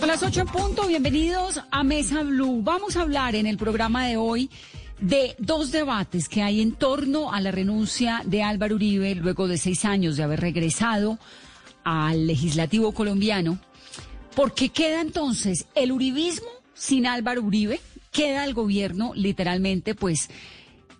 A las 8 en punto, bienvenidos a Mesa Blue. Vamos a hablar en el programa de hoy de dos debates que hay en torno a la renuncia de Álvaro Uribe luego de seis años de haber regresado al legislativo colombiano. Porque queda entonces el uribismo sin Álvaro Uribe, queda el gobierno literalmente pues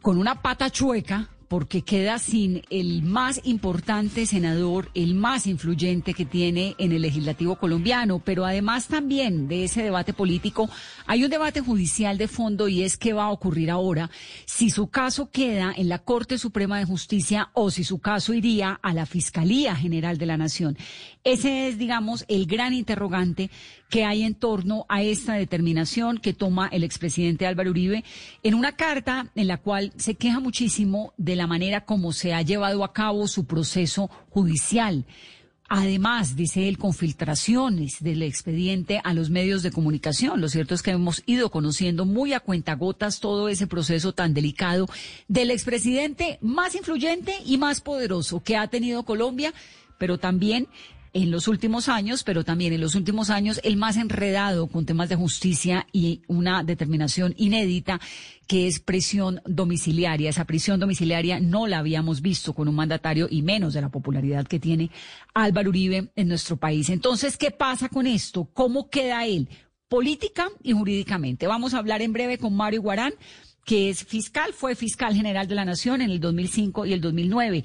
con una pata chueca porque queda sin el más importante senador, el más influyente que tiene en el legislativo colombiano. Pero además también de ese debate político, hay un debate judicial de fondo y es qué va a ocurrir ahora si su caso queda en la Corte Suprema de Justicia o si su caso iría a la Fiscalía General de la Nación. Ese es, digamos, el gran interrogante que hay en torno a esta determinación que toma el expresidente Álvaro Uribe en una carta en la cual se queja muchísimo de la manera como se ha llevado a cabo su proceso judicial. Además, dice él, con filtraciones del expediente a los medios de comunicación. Lo cierto es que hemos ido conociendo muy a cuentagotas todo ese proceso tan delicado del expresidente más influyente y más poderoso que ha tenido Colombia, pero también en los últimos años, pero también en los últimos años el más enredado con temas de justicia y una determinación inédita que es prisión domiciliaria. Esa prisión domiciliaria no la habíamos visto con un mandatario y menos de la popularidad que tiene Álvaro Uribe en nuestro país. Entonces, ¿qué pasa con esto? ¿Cómo queda él? Política y jurídicamente. Vamos a hablar en breve con Mario Guarán que es fiscal, fue fiscal general de la Nación en el 2005 y el 2009.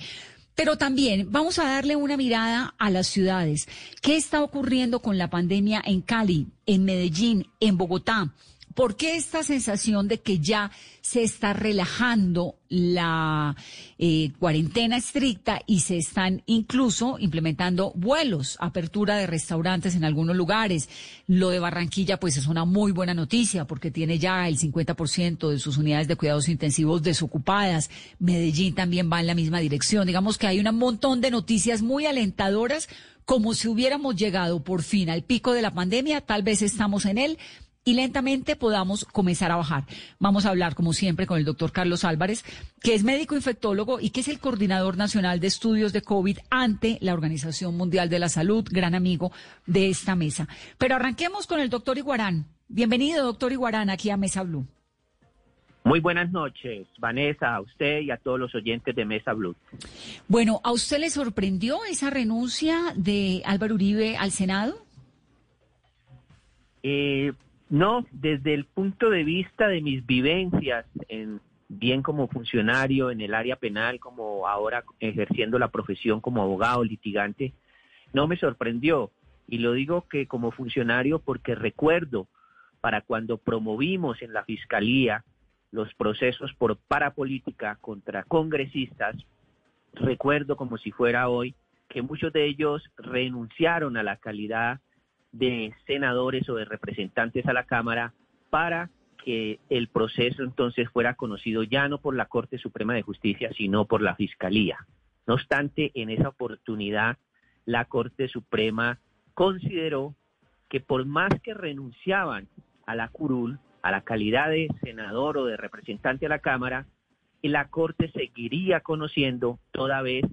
Pero también vamos a darle una mirada a las ciudades. ¿Qué está ocurriendo con la pandemia en Cali, en Medellín, en Bogotá? ¿Por qué esta sensación de que ya se está relajando la eh, cuarentena estricta y se están incluso implementando vuelos, apertura de restaurantes en algunos lugares? Lo de Barranquilla pues es una muy buena noticia porque tiene ya el 50% de sus unidades de cuidados intensivos desocupadas. Medellín también va en la misma dirección. Digamos que hay un montón de noticias muy alentadoras como si hubiéramos llegado por fin al pico de la pandemia, tal vez estamos en él, y lentamente podamos comenzar a bajar. Vamos a hablar, como siempre, con el doctor Carlos Álvarez, que es médico infectólogo y que es el coordinador nacional de estudios de COVID ante la Organización Mundial de la Salud, gran amigo de esta mesa. Pero arranquemos con el doctor Iguarán. Bienvenido, doctor Iguarán, aquí a Mesa Blue. Muy buenas noches, Vanessa, a usted y a todos los oyentes de Mesa Blue. Bueno, ¿a usted le sorprendió esa renuncia de Álvaro Uribe al Senado? Eh, no, desde el punto de vista de mis vivencias, en, bien como funcionario en el área penal, como ahora ejerciendo la profesión como abogado litigante, no me sorprendió. Y lo digo que como funcionario porque recuerdo para cuando promovimos en la Fiscalía los procesos por parapolítica contra congresistas, recuerdo como si fuera hoy que muchos de ellos renunciaron a la calidad de senadores o de representantes a la Cámara para que el proceso entonces fuera conocido ya no por la Corte Suprema de Justicia, sino por la Fiscalía. No obstante, en esa oportunidad, la Corte Suprema consideró que por más que renunciaban a la curul, a la calidad de senador o de representante a la Cámara, la Corte seguiría conociendo toda vez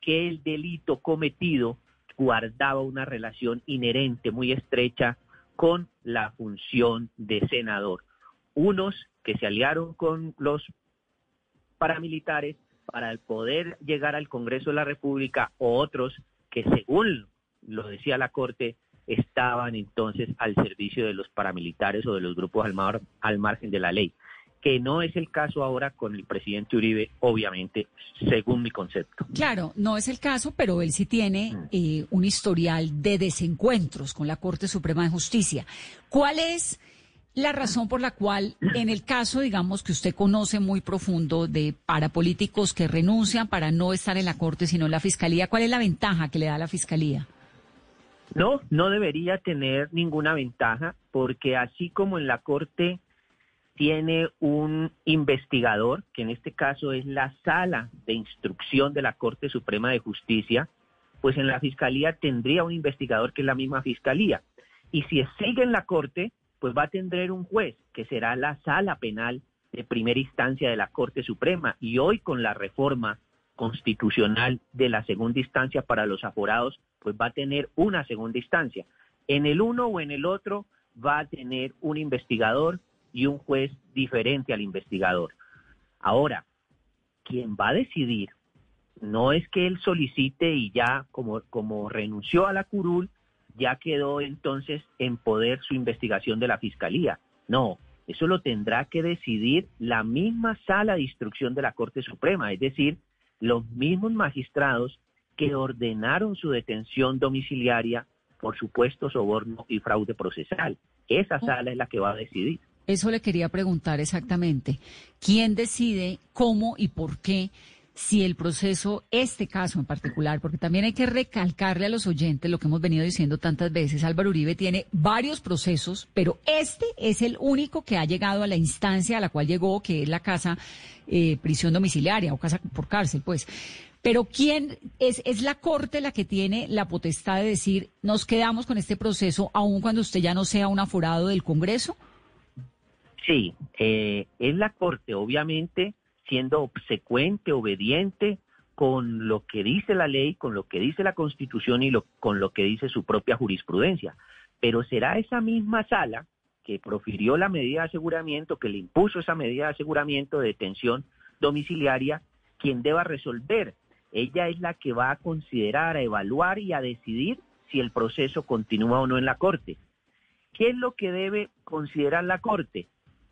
que el delito cometido guardaba una relación inherente muy estrecha con la función de senador. Unos que se aliaron con los paramilitares para poder llegar al Congreso de la República, o otros que, según lo decía la Corte, estaban entonces al servicio de los paramilitares o de los grupos al, al margen de la ley que no es el caso ahora con el presidente Uribe, obviamente, según mi concepto. Claro, no es el caso, pero él sí tiene mm. eh, un historial de desencuentros con la Corte Suprema de Justicia. ¿Cuál es la razón por la cual, en el caso, digamos, que usted conoce muy profundo de parapolíticos que renuncian para no estar en la Corte, sino en la Fiscalía, cuál es la ventaja que le da la Fiscalía? No, no debería tener ninguna ventaja, porque así como en la Corte tiene un investigador, que en este caso es la sala de instrucción de la Corte Suprema de Justicia, pues en la Fiscalía tendría un investigador que es la misma Fiscalía. Y si sigue en la Corte, pues va a tener un juez, que será la sala penal de primera instancia de la Corte Suprema. Y hoy con la reforma constitucional de la segunda instancia para los aforados, pues va a tener una segunda instancia. En el uno o en el otro va a tener un investigador y un juez diferente al investigador. Ahora, quien va a decidir no es que él solicite y ya como, como renunció a la curul, ya quedó entonces en poder su investigación de la fiscalía. No, eso lo tendrá que decidir la misma sala de instrucción de la Corte Suprema, es decir, los mismos magistrados que ordenaron su detención domiciliaria por supuesto soborno y fraude procesal. Esa sala es la que va a decidir. Eso le quería preguntar exactamente. ¿Quién decide cómo y por qué si el proceso, este caso en particular, porque también hay que recalcarle a los oyentes lo que hemos venido diciendo tantas veces, Álvaro Uribe tiene varios procesos, pero este es el único que ha llegado a la instancia a la cual llegó, que es la casa eh, prisión domiciliaria o casa por cárcel, pues. Pero ¿quién es, es la Corte la que tiene la potestad de decir nos quedamos con este proceso aun cuando usted ya no sea un aforado del Congreso? Sí, eh, es la Corte, obviamente siendo obsecuente, obediente con lo que dice la ley, con lo que dice la Constitución y lo, con lo que dice su propia jurisprudencia. Pero será esa misma sala que profirió la medida de aseguramiento, que le impuso esa medida de aseguramiento de detención domiciliaria, quien deba resolver. Ella es la que va a considerar, a evaluar y a decidir si el proceso continúa o no en la Corte. ¿Qué es lo que debe considerar la Corte?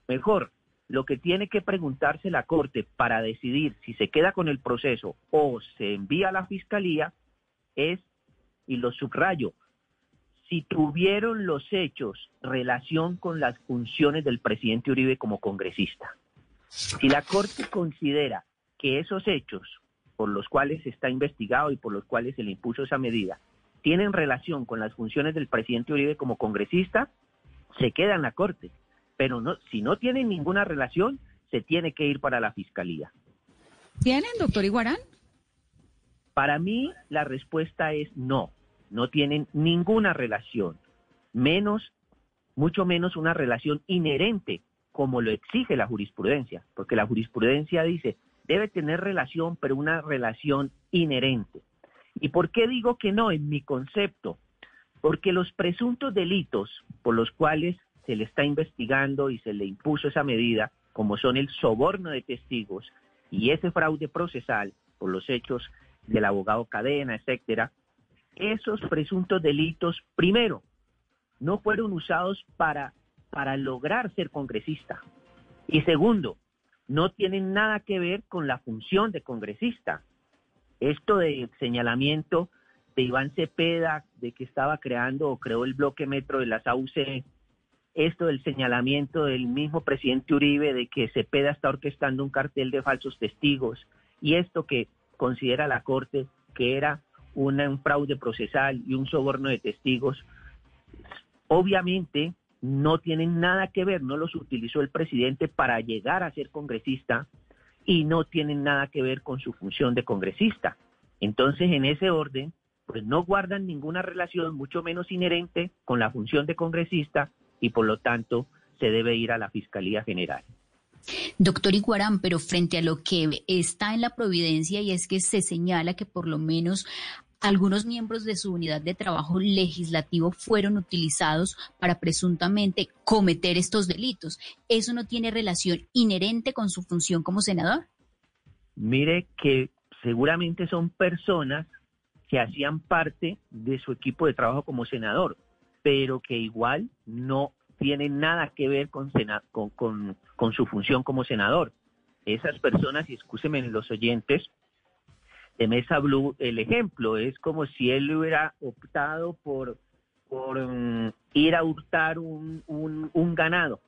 Mejor, lo que tiene que preguntarse la Corte para decidir si se queda con el proceso o se envía a la Fiscalía es, y lo subrayo, si tuvieron los hechos relación con las funciones del presidente Uribe como congresista. Si la Corte considera que esos hechos por los cuales está investigado y por los cuales se le impuso esa medida tienen relación con las funciones del presidente Uribe como congresista, se queda en la Corte pero no, si no tienen ninguna relación, se tiene que ir para la fiscalía. ¿Tienen, doctor Iguarán? Para mí la respuesta es no, no tienen ninguna relación, menos, mucho menos una relación inherente como lo exige la jurisprudencia, porque la jurisprudencia dice, debe tener relación, pero una relación inherente. ¿Y por qué digo que no en mi concepto? Porque los presuntos delitos por los cuales se le está investigando y se le impuso esa medida, como son el soborno de testigos y ese fraude procesal por los hechos del abogado Cadena, etcétera, esos presuntos delitos, primero, no fueron usados para, para lograr ser congresista. Y segundo, no tienen nada que ver con la función de congresista. Esto de señalamiento de Iván Cepeda, de que estaba creando o creó el bloque metro de las AUC esto del señalamiento del mismo presidente Uribe de que Cepeda está orquestando un cartel de falsos testigos y esto que considera la Corte que era un fraude procesal y un soborno de testigos, obviamente no tienen nada que ver, no los utilizó el presidente para llegar a ser congresista y no tienen nada que ver con su función de congresista. Entonces, en ese orden, pues no guardan ninguna relación, mucho menos inherente, con la función de congresista y por lo tanto se debe ir a la Fiscalía General. Doctor Iguarán, pero frente a lo que está en la providencia y es que se señala que por lo menos algunos miembros de su unidad de trabajo legislativo fueron utilizados para presuntamente cometer estos delitos. ¿Eso no tiene relación inherente con su función como senador? Mire que seguramente son personas que hacían parte de su equipo de trabajo como senador pero que igual no tiene nada que ver con, con, su función como senador. Esas personas, y escúsenme los oyentes, de Mesa Blue, el ejemplo es como si él hubiera optado por, por mm, ir a hurtar un, un, ganado.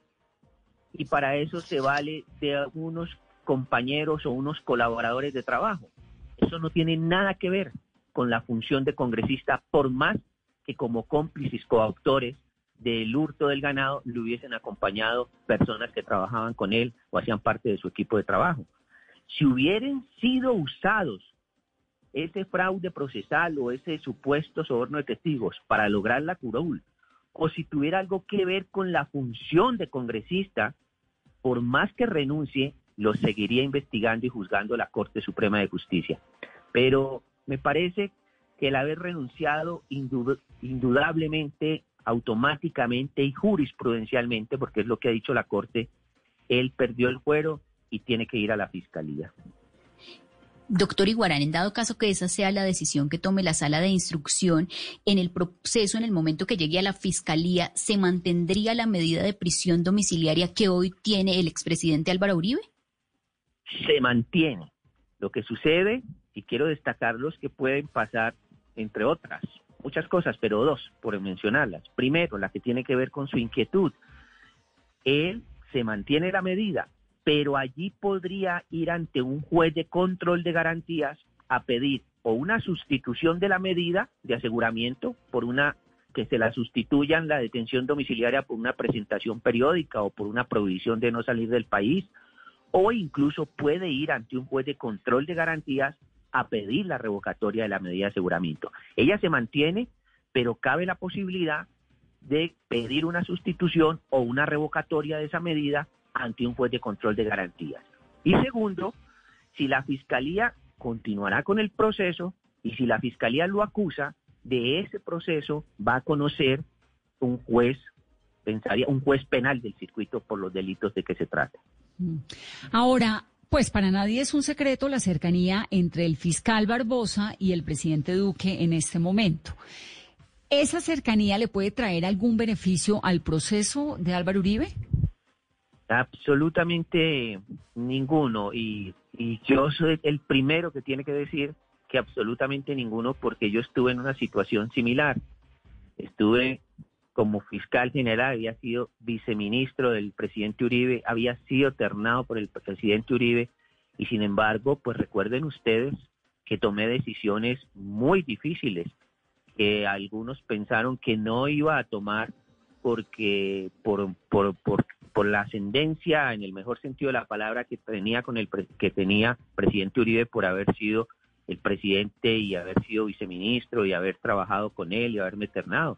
Y para eso se vale de algunos compañeros o unos colaboradores de trabajo. Eso no tiene nada que ver con la función de congresista, por más que como cómplices coautores del hurto del ganado le hubiesen acompañado personas que trabajaban con él o hacían parte de su equipo de trabajo. Si hubieran sido usados ese fraude procesal o ese supuesto soborno de testigos para lograr la curul, o si tuviera algo que ver con la función de congresista, por más que renuncie, lo seguiría investigando y juzgando la Corte Suprema de Justicia. Pero me parece que el haber renunciado indudablemente automáticamente y jurisprudencialmente, porque es lo que ha dicho la Corte, él perdió el fuero y tiene que ir a la Fiscalía. Doctor Iguarán, en dado caso que esa sea la decisión que tome la sala de instrucción, en el proceso, en el momento que llegue a la fiscalía, ¿se mantendría la medida de prisión domiciliaria que hoy tiene el expresidente Álvaro Uribe? Se mantiene. Lo que sucede, y quiero destacarlos, que pueden pasar, entre otras, muchas cosas, pero dos, por mencionarlas. Primero, la que tiene que ver con su inquietud. Él se mantiene la medida, pero allí podría ir ante un juez de control de garantías a pedir o una sustitución de la medida de aseguramiento por una que se la sustituyan la detención domiciliaria por una presentación periódica o por una prohibición de no salir del país, o incluso puede ir ante un juez de control de garantías a pedir la revocatoria de la medida de aseguramiento. Ella se mantiene, pero cabe la posibilidad de pedir una sustitución o una revocatoria de esa medida ante un juez de control de garantías. Y segundo, si la fiscalía continuará con el proceso y si la fiscalía lo acusa, de ese proceso va a conocer un juez, pensaría, un juez penal del circuito por los delitos de que se trata. Ahora, pues para nadie es un secreto la cercanía entre el fiscal Barbosa y el presidente Duque en este momento. ¿Esa cercanía le puede traer algún beneficio al proceso de Álvaro Uribe? Absolutamente ninguno. Y, yo soy el primero que tiene que decir que absolutamente ninguno porque yo estuve en una situación similar. Estuve como fiscal general, había sido viceministro del presidente Uribe, había sido ternado por el presidente Uribe y sin embargo, pues recuerden ustedes que tomé decisiones muy difíciles que algunos pensaron que no iba a tomar porque por, por, por por la ascendencia, en el mejor sentido de la palabra, que tenía con el que tenía presidente Uribe por haber sido el presidente y haber sido viceministro y haber trabajado con él y haberme ternado.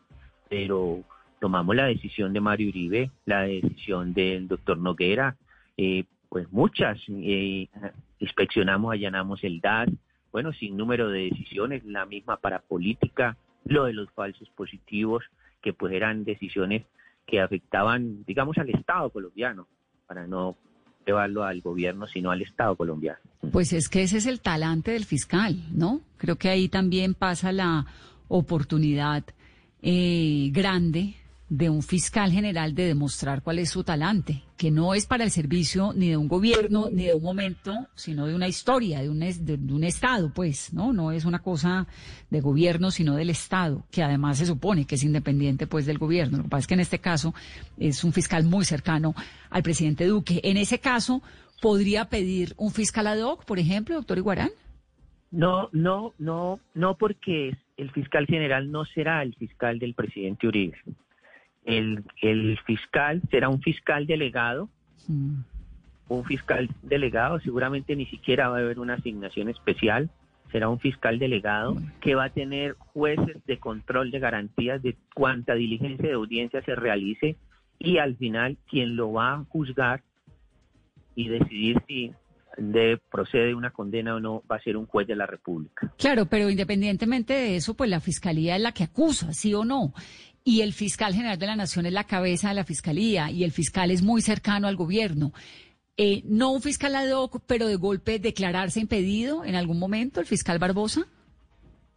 Pero tomamos la decisión de Mario Uribe, la decisión del doctor Noguera, eh, pues muchas, eh, inspeccionamos, allanamos el DAS, bueno, sin número de decisiones, la misma para política, lo de los falsos positivos, que pues eran decisiones que afectaban, digamos, al Estado colombiano, para no llevarlo al gobierno, sino al Estado colombiano. Pues es que ese es el talante del fiscal, ¿no? Creo que ahí también pasa la oportunidad eh, grande de un fiscal general de demostrar cuál es su talante, que no es para el servicio ni de un gobierno, ni de un momento, sino de una historia, de un, de, un Estado, pues, ¿no? No es una cosa de gobierno, sino del Estado, que además se supone que es independiente, pues, del gobierno. Lo que pasa es que en este caso es un fiscal muy cercano al presidente Duque. En ese caso, ¿podría pedir un fiscal ad hoc, por ejemplo, doctor Iguarán? No, no, no, no, porque el fiscal general no será el fiscal del presidente Uribe el, fiscal será un fiscal delegado, mm. un fiscal delegado, seguramente ni siquiera va a haber una asignación especial, será un fiscal delegado que va a tener jueces de control de garantías de cuánta diligencia de audiencia se realice y al final quien lo va a juzgar y decidir si de procede una condena o no va a ser un juez de la República. Claro, pero independientemente de eso, pues la fiscalía es la que acusa, sí o no y el fiscal general de la Nación es la cabeza de la fiscalía y el fiscal es muy cercano al gobierno. Eh, ¿No un fiscal ad hoc, pero de golpe declararse impedido en algún momento, el fiscal Barbosa?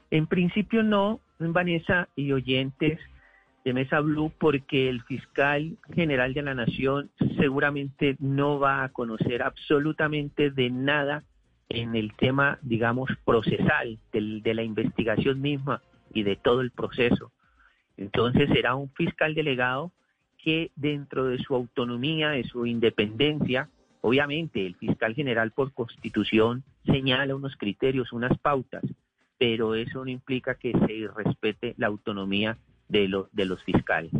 En principio no, Vanessa y oyentes de Mesa Blue, porque el fiscal general de la Nación seguramente no va a conocer absolutamente de nada en el tema, digamos, procesal de la investigación misma y de todo el proceso. Entonces será un fiscal delegado que dentro de su autonomía, de su independencia, obviamente el fiscal general por constitución señala unos criterios, unas pautas, pero eso no implica que se respete la autonomía de, los de los fiscales.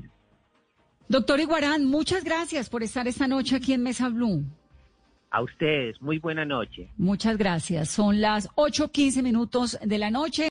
Doctor Iguarán, muchas gracias por estar esta noche aquí en Mesa Blue. A ustedes, muy buena noche. Muchas gracias. Son las 8.15 minutos de la noche.